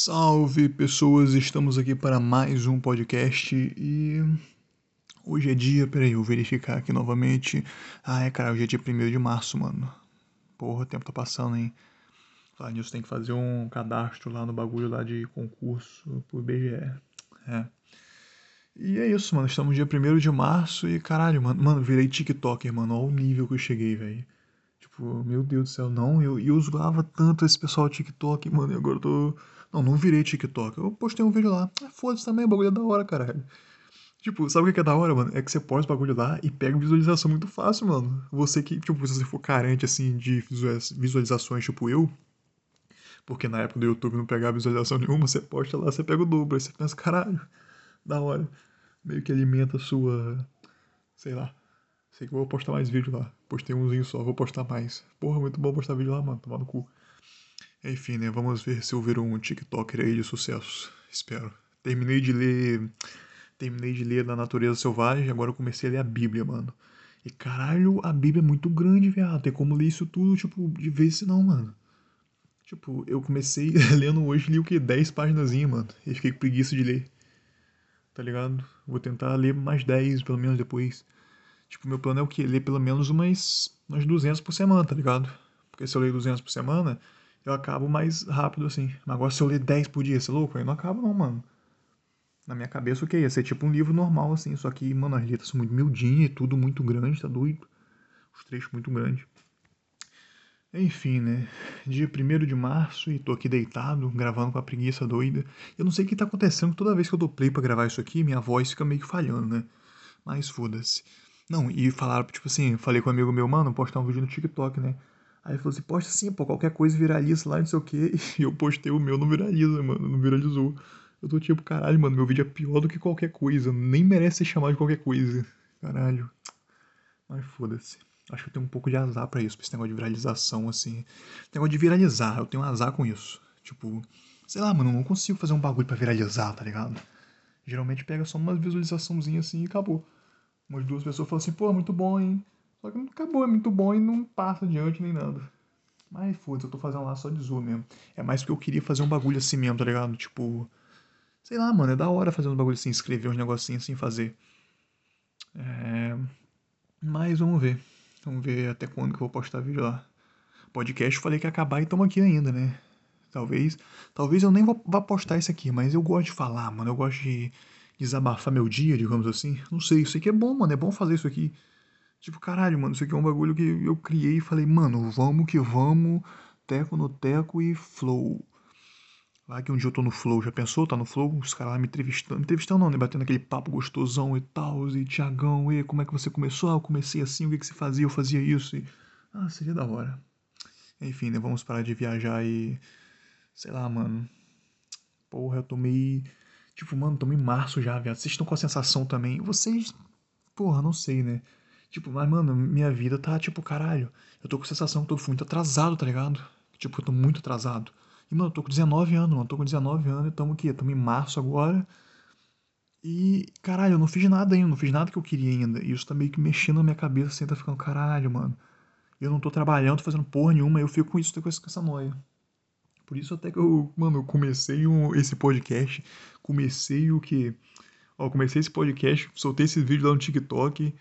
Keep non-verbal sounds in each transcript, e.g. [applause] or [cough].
Salve pessoas, estamos aqui para mais um podcast e hoje é dia, peraí, eu vou verificar aqui novamente. Ah, é cara, hoje é dia 1 de março, mano. Porra, o tempo tá passando, hein? Falar nisso, tem que fazer um cadastro lá no bagulho lá de concurso pro BGE. É. E é isso, mano, estamos dia 1 de março e caralho, mano, mano, virei TikToker, mano, olha o nível que eu cheguei, velho. Tipo, meu Deus do céu, não, eu, eu usava tanto esse pessoal TikTok, mano, e agora eu tô não, não virei TikTok. Eu postei um vídeo lá. Ah, foda-se também, o bagulho é da hora, caralho. Tipo, sabe o que é da hora, mano? É que você posta o bagulho lá e pega visualização muito fácil, mano. Você que, tipo, se você for carente, assim, de visualizações, tipo eu, porque na época do YouTube não pegava visualização nenhuma, você posta lá, você pega o dobro. Aí você pensa, caralho, da hora. Meio que alimenta a sua. Sei lá. Sei que eu vou postar mais vídeo lá. Postei umzinho só, vou postar mais. Porra, muito bom postar vídeo lá, mano. Tomar no cu. Enfim, né? Vamos ver se eu viro um TikToker aí de sucesso. Espero. Terminei de ler. Terminei de ler da natureza selvagem, agora eu comecei a ler a Bíblia, mano. E caralho, a Bíblia é muito grande, viado. Tem como ler isso tudo, tipo, de vez não, mano. Tipo, eu comecei [laughs] lendo hoje, li o que? 10 páginas, mano. E fiquei com preguiça de ler. Tá ligado? Vou tentar ler mais 10, pelo menos, depois. Tipo, meu plano é o quê? Ler pelo menos umas, umas 200 por semana, tá ligado? Porque se eu ler 200 por semana, eu acabo mais rápido assim. Mas agora se eu ler 10 por dia, você é louco? Aí não acabo não, mano. Na minha cabeça o que? Ia ser tipo um livro normal, assim. Só que, mano, as letras são muito miudinhas e tudo muito grande, tá doido? Os trechos muito grandes. Enfim, né? Dia 1 de março e tô aqui deitado, gravando com a preguiça doida. Eu não sei o que tá acontecendo, toda vez que eu dou play pra gravar isso aqui, minha voz fica meio que falhando, né? Mas foda-se. Não, e falaram, tipo assim, falei com um amigo meu, mano, postar um vídeo no TikTok, né? Aí ele falou assim, posta assim, pô, qualquer coisa viraliza lá, não sei o quê. [laughs] E eu postei o meu, não viraliza, mano, não viralizou. Eu tô tipo, caralho, mano, meu vídeo é pior do que qualquer coisa. Nem merece ser chamado de qualquer coisa. Caralho. Mas foda-se. Acho que eu tenho um pouco de azar para isso, pra esse negócio de viralização, assim. Esse negócio de viralizar, eu tenho azar com isso. Tipo, sei lá, mano, eu não consigo fazer um bagulho para viralizar, tá ligado? Geralmente pega só uma visualizaçãozinha assim e acabou. Umas duas pessoas falam assim, pô, muito bom, hein? Só que acabou, é muito bom e não passa adiante nem nada. Mas foda-se, eu tô fazendo lá só de zoom mesmo. É mais porque eu queria fazer um bagulho assim mesmo, tá ligado? Tipo. Sei lá, mano, é da hora fazer um bagulho assim, escrever uns negocinhos assim, fazer. É. Mas vamos ver. Vamos ver até quando que eu vou postar vídeo lá. Podcast eu falei que ia acabar e estamos aqui ainda, né? Talvez. Talvez eu nem vá postar isso aqui, mas eu gosto de falar, mano. Eu gosto de desabafar meu dia, digamos assim. Não sei, isso aqui é bom, mano. É bom fazer isso aqui. Tipo, caralho, mano, isso aqui é um bagulho que eu criei e falei, mano, vamos que vamos, teco no teco e flow. Lá que um dia eu tô no flow, já pensou? Tá no flow? Os caras lá me entrevistando. Me entrevistando não, né? Batendo aquele papo gostosão e tal. E Tiagão, e como é que você começou? Ah, eu comecei assim, o que, que você fazia? Eu fazia isso. E... Ah, seria da hora. Enfim, né? Vamos parar de viajar e. Sei lá, mano. Porra, eu tomei. Tipo, mano, tomei março já, viado. Vocês estão com a sensação também. Vocês. Porra, não sei, né? Tipo, mas, mano, minha vida tá, tipo, caralho. Eu tô com a sensação que eu tô muito atrasado, tá ligado? Tipo, eu tô muito atrasado. E, mano, eu tô com 19 anos, mano. Eu tô com 19 anos e tamo aqui. Tamo em março agora. E, caralho, eu não fiz nada ainda. Não fiz nada que eu queria ainda. E isso tá meio que mexendo na minha cabeça, assim, tá ficando, caralho, mano. Eu não tô trabalhando, tô fazendo porra nenhuma. Eu fico com isso, tô com essa noia. Por isso até que eu, mano, comecei um, esse podcast. Comecei o que... Ó, comecei esse podcast, soltei esse vídeo lá no TikTok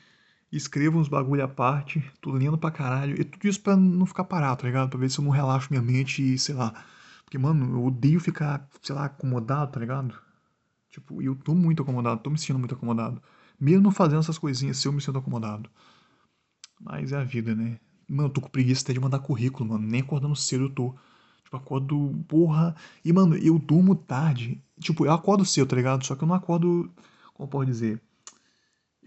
escrevo uns bagulho à parte, tô lendo pra caralho. E tudo isso pra não ficar parado, tá ligado? Pra ver se eu não relaxo minha mente e, sei lá. Porque, mano, eu odeio ficar, sei lá, acomodado, tá ligado? Tipo, eu tô muito acomodado, tô me sentindo muito acomodado. Mesmo fazendo essas coisinhas, eu me sinto acomodado. Mas é a vida, né? Mano, eu tô com preguiça até de mandar currículo, mano. Nem acordando cedo eu tô. Tipo, acordo, porra. E, mano, eu durmo tarde. Tipo, eu acordo cedo, tá ligado? Só que eu não acordo. Como pode dizer?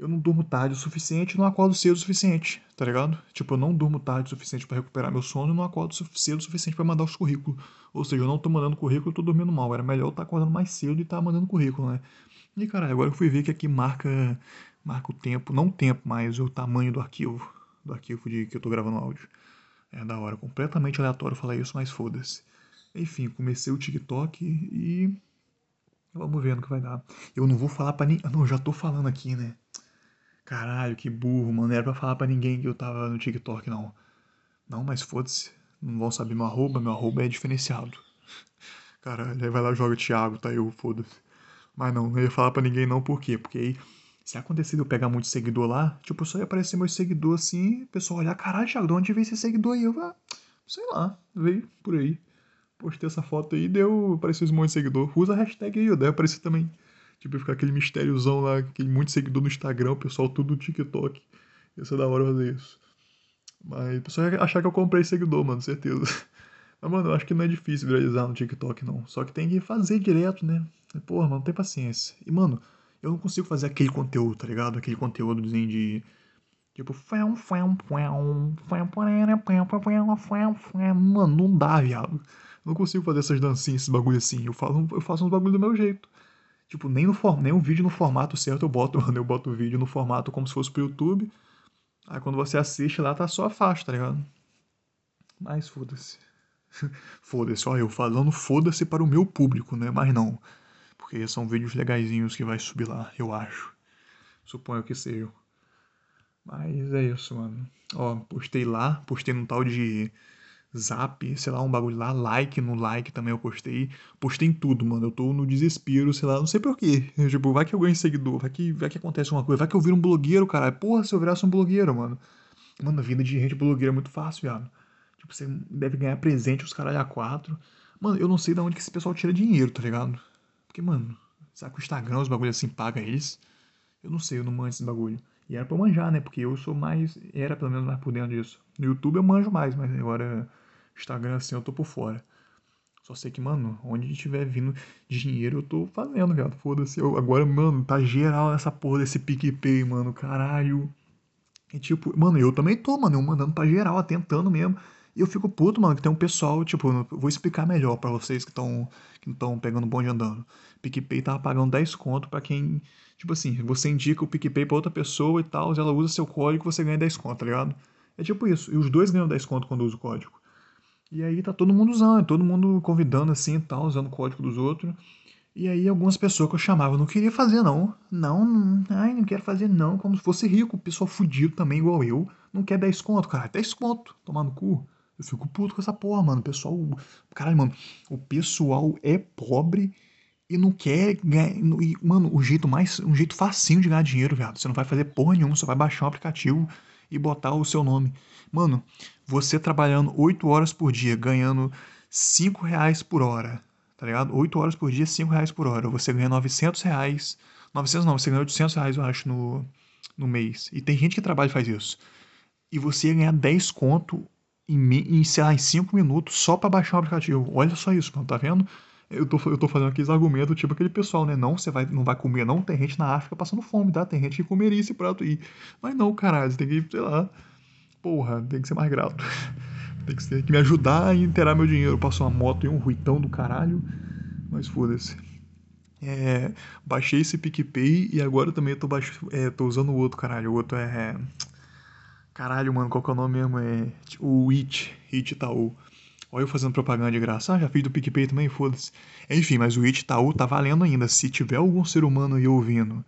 eu não durmo tarde o suficiente e não acordo cedo o suficiente, tá ligado? Tipo, eu não durmo tarde o suficiente para recuperar meu sono e não acordo cedo o suficiente para mandar os currículos. Ou seja, eu não tô mandando currículo, eu tô dormindo mal. Era melhor eu estar tá acordando mais cedo e estar tá mandando currículo, né? E, cara, agora eu fui ver que aqui marca, marca o tempo, não o tempo, mas o tamanho do arquivo, do arquivo de que eu tô gravando áudio. É da hora, completamente aleatório falar isso, mas foda-se. Enfim, comecei o TikTok e vamos ver no que vai dar. Eu não vou falar para ninguém, não, já tô falando aqui, né? Caralho, que burro, mano. Não era pra falar pra ninguém que eu tava no TikTok, não. Não, mas foda-se. Não vão saber meu arroba, meu arroba é diferenciado. [laughs] Caralho, aí vai lá joga Thiago, tá eu, foda-se. Mas não, não ia falar pra ninguém não, por quê? Porque aí, se acontecer de eu pegar muito seguidor lá, tipo, só ia aparecer meu seguidor assim, o pessoal olhar, caralho, Thiago, de onde veio esse seguidor aí? Eu, ah, sei lá, veio por aí. Postei essa foto aí, deu, apareceu esse monte de seguidor. Usa a hashtag aí, deve aparecer também. Tipo, ficar aquele mistériozão lá, aquele muito seguidor no Instagram, o pessoal tudo no TikTok. Ia ser da hora fazer isso. Mas o pessoal ia achar que eu comprei seguidor, mano, certeza. [laughs] Mas, mano, eu acho que não é difícil viralizar no TikTok, não. Só que tem que fazer direto, né? Porra, mano, não tem paciência. E, mano, eu não consigo fazer aquele conteúdo, tá ligado? Aquele conteúdozinho de. Tipo. Mano, não dá, viado. Eu não consigo fazer essas dancinhas, esse bagulho assim. Eu faço, eu faço uns bagulho do meu jeito. Tipo, nem, no, nem o vídeo no formato certo eu boto, [laughs] mano. Eu boto o vídeo no formato como se fosse pro YouTube. Aí quando você assiste lá, tá só a faixa, tá ligado? Mas foda-se. [laughs] foda-se, ó, eu falando foda-se para o meu público, né? Mas não. Porque são vídeos legaisinhos que vai subir lá, eu acho. Suponho que sejam. Mas é isso, mano. Ó, postei lá, postei num tal de zap, sei lá, um bagulho lá, like no like também eu postei. Postei em tudo, mano. Eu tô no desespero, sei lá, não sei porquê. Tipo, vai que eu ganho seguidor, vai que, vai que acontece uma coisa, vai que eu viro um blogueiro, cara. Porra, se eu virasse um blogueiro, mano. Mano, a vida de gente blogueira é muito fácil, viado. Tipo, você deve ganhar presente os caralho a quatro. Mano, eu não sei de onde que esse pessoal tira dinheiro, tá ligado? Porque, mano, será que o Instagram, os bagulhos assim, paga eles? Eu não sei, eu não manjo esse bagulho. E era pra eu manjar, né? Porque eu sou mais. Era pelo menos mais por dentro disso. No YouTube eu manjo mais, mas agora Instagram assim eu tô por fora. Só sei que, mano, onde tiver vindo dinheiro eu tô fazendo, viado. Foda-se. Agora, mano, tá geral essa porra desse PicPay, mano. Caralho. E tipo, mano, eu também tô, mano. Eu mandando pra geral, tentando mesmo. E eu fico puto, mano, que tem um pessoal, tipo, vou explicar melhor para vocês que estão que estão pegando bonde andando. PicPay tava pagando 10 conto para quem, tipo assim, você indica o PicPay pra outra pessoa e tal, ela usa seu código, você ganha 10 conto, tá ligado? É tipo isso. E os dois ganham 10 conto quando usa o código. E aí tá todo mundo usando, todo mundo convidando assim e tal, usando o código dos outros. E aí algumas pessoas que eu chamava não queria fazer não. Não, não, ai, não quero fazer não, como se fosse rico, pessoal fudido também igual eu, não quer 10 conto, cara, 10 conto, tomar no cu. Eu fico puto com essa porra, mano. O pessoal. Caralho, mano. O pessoal é pobre e não quer ganhar. E, mano, o jeito mais. Um jeito facinho de ganhar dinheiro, viado. Você não vai fazer porra nenhuma, você vai baixar um aplicativo e botar o seu nome. Mano, você trabalhando 8 horas por dia, ganhando 5 reais por hora, tá ligado? 8 horas por dia, 5 reais por hora. Você ganha 900 reais. 900 não, você ganha 800 reais, eu acho, no, no mês. E tem gente que trabalha e faz isso. E você ia ganhar 10 conto em, em, sei lá, em 5 minutos só para baixar o aplicativo. Olha só isso, mano, tá vendo? Eu tô, eu tô fazendo aqueles argumentos, tipo aquele pessoal, né? Não, você vai, não vai comer, não. Tem gente na África passando fome, tá? Tem gente que comeria esse prato aí. Mas não, caralho, você tem que, sei lá. Porra, tem que ser mais grato. [laughs] tem que, ter que me ajudar a inteirar meu dinheiro. Passou uma moto e um ruitão do caralho. Mas foda-se. É, baixei esse PicPay e agora também eu tô, baix... é, tô usando o outro, caralho. O outro é. Caralho, mano, qual que é o nome mesmo? É o It, It Itaú. Olha eu fazendo propaganda de graça. Ah, já fiz do PicPay também, foda-se. Enfim, mas o It Itaú tá valendo ainda. Se tiver algum ser humano aí ouvindo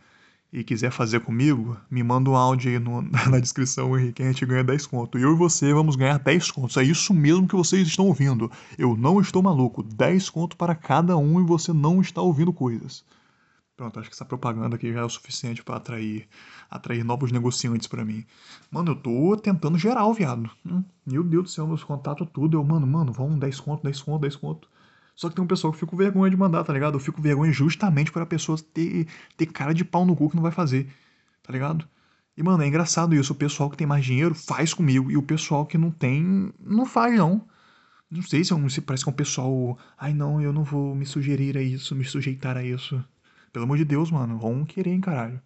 e quiser fazer comigo, me manda um áudio aí no, [laughs] na descrição aí que a gente ganha 10 conto. E eu e você vamos ganhar 10 contos. É isso mesmo que vocês estão ouvindo. Eu não estou maluco. 10 conto para cada um e você não está ouvindo coisas. Pronto, acho que essa propaganda aqui já é o suficiente para atrair, atrair novos negociantes para mim. Mano, eu tô tentando geral, viado. Hum, meu Deus do céu, meus contatos tudo. Eu, mano, mano, vamos 10 conto, 10 conto, 10 conto. Só que tem um pessoal que fica com vergonha de mandar, tá ligado? Eu fico vergonha justamente para a pessoa ter, ter cara de pau no cu que não vai fazer, tá ligado? E, mano, é engraçado isso. O pessoal que tem mais dinheiro faz comigo. E o pessoal que não tem, não faz, não. Não sei se, é um, se parece que é um pessoal. Ai, não, eu não vou me sugerir a isso, me sujeitar a isso. Pelo amor de Deus, mano. Vamos querer, hein, caralho.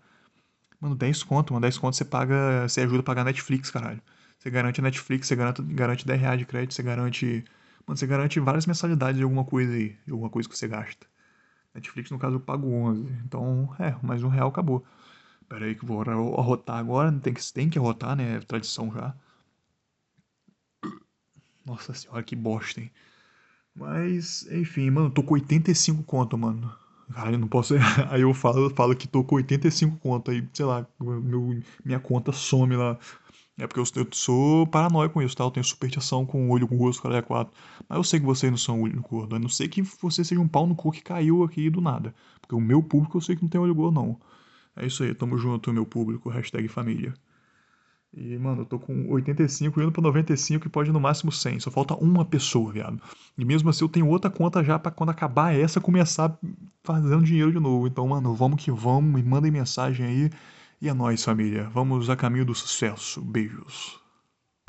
Mano, 10 conto, mano. 10 conto você paga. Você ajuda a pagar Netflix, caralho. Você garante a Netflix, você garante, garante 10 reais de crédito, você garante. Mano, você garante várias mensalidades de alguma coisa aí. De alguma coisa que você gasta. Netflix, no caso, eu pago 11. Então, é, mais um real acabou. Pera aí que eu vou arrotar agora. Tem que, tem que arrotar, né? É tradição já. Nossa senhora, que bosta, hein? Mas, enfim, mano, tô com 85 conto, mano. Cara, eu não posso. [laughs] Aí eu falo, falo que tô com 85 conto. Aí, sei lá, meu, minha conta some lá. É porque eu, eu sou paranoico com isso, tá? Eu tenho superstição com olho gordo, cara é quatro. Mas eu sei que vocês não são olho gordo. A não sei que você seja um pau no cu que caiu aqui do nada. Porque o meu público eu sei que não tem olho gordo, não. É isso aí, tamo junto, meu público. Hashtag família. E, mano, eu tô com 85 indo pra 95 e pode no máximo 100. Só falta uma pessoa, viado. E mesmo assim eu tenho outra conta já para quando acabar essa começar fazendo dinheiro de novo. Então, mano, vamos que vamos. Me mandem mensagem aí. E é nóis, família. Vamos a caminho do sucesso. Beijos.